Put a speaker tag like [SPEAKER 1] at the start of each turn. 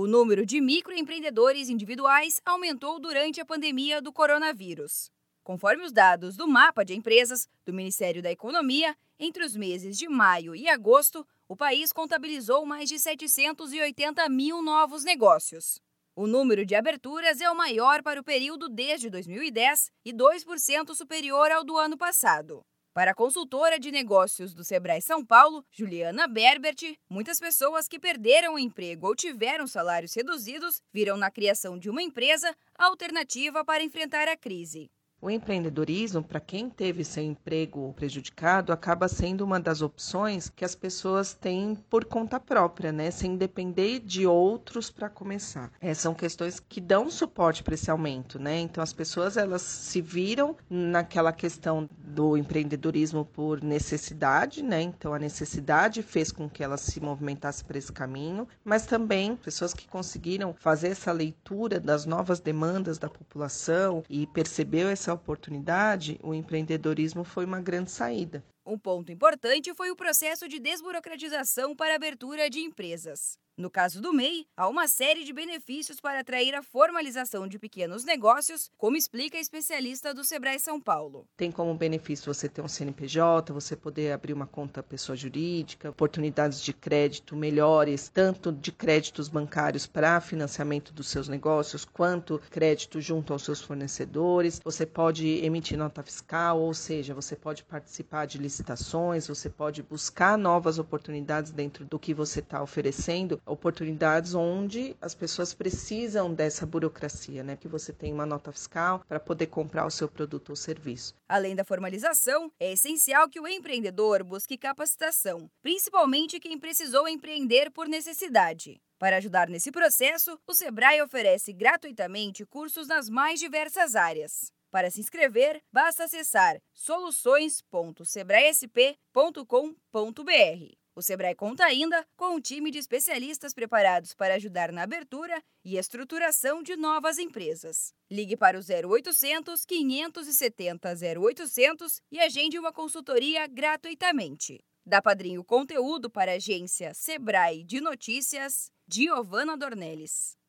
[SPEAKER 1] O número de microempreendedores individuais aumentou durante a pandemia do coronavírus. Conforme os dados do Mapa de Empresas do Ministério da Economia, entre os meses de maio e agosto, o país contabilizou mais de 780 mil novos negócios. O número de aberturas é o maior para o período desde 2010 e 2% superior ao do ano passado. Para a consultora de negócios do Sebrae São Paulo, Juliana Berbert, muitas pessoas que perderam o emprego ou tiveram salários reduzidos viram na criação de uma empresa a alternativa para enfrentar a crise.
[SPEAKER 2] O empreendedorismo, para quem teve seu emprego prejudicado, acaba sendo uma das opções que as pessoas têm por conta própria, né? Sem depender de outros para começar. É, são questões que dão suporte para esse aumento, né? Então as pessoas elas se viram naquela questão do empreendedorismo por necessidade, né? Então a necessidade fez com que elas se movimentassem para esse caminho, mas também pessoas que conseguiram fazer essa leitura das novas demandas da população e percebeu essa essa oportunidade, o empreendedorismo foi uma grande saída.
[SPEAKER 1] Um ponto importante foi o processo de desburocratização para a abertura de empresas. No caso do MEI, há uma série de benefícios para atrair a formalização de pequenos negócios, como explica a especialista do Sebrae São Paulo.
[SPEAKER 2] Tem como benefício você ter um CNPJ, você poder abrir uma conta pessoa jurídica, oportunidades de crédito melhores, tanto de créditos bancários para financiamento dos seus negócios, quanto crédito junto aos seus fornecedores. Você pode emitir nota fiscal, ou seja, você pode participar de licitações, você pode buscar novas oportunidades dentro do que você está oferecendo oportunidades onde as pessoas precisam dessa burocracia, né? Que você tem uma nota fiscal para poder comprar o seu produto ou serviço.
[SPEAKER 1] Além da formalização, é essencial que o empreendedor busque capacitação, principalmente quem precisou empreender por necessidade. Para ajudar nesse processo, o Sebrae oferece gratuitamente cursos nas mais diversas áreas. Para se inscrever, basta acessar soluções.sebraesp.com.br. O Sebrae conta ainda com um time de especialistas preparados para ajudar na abertura e estruturação de novas empresas. Ligue para o 0800 570 0800 e agende uma consultoria gratuitamente. Dá padrinho conteúdo para a agência Sebrae de Notícias, Giovana Dornelles.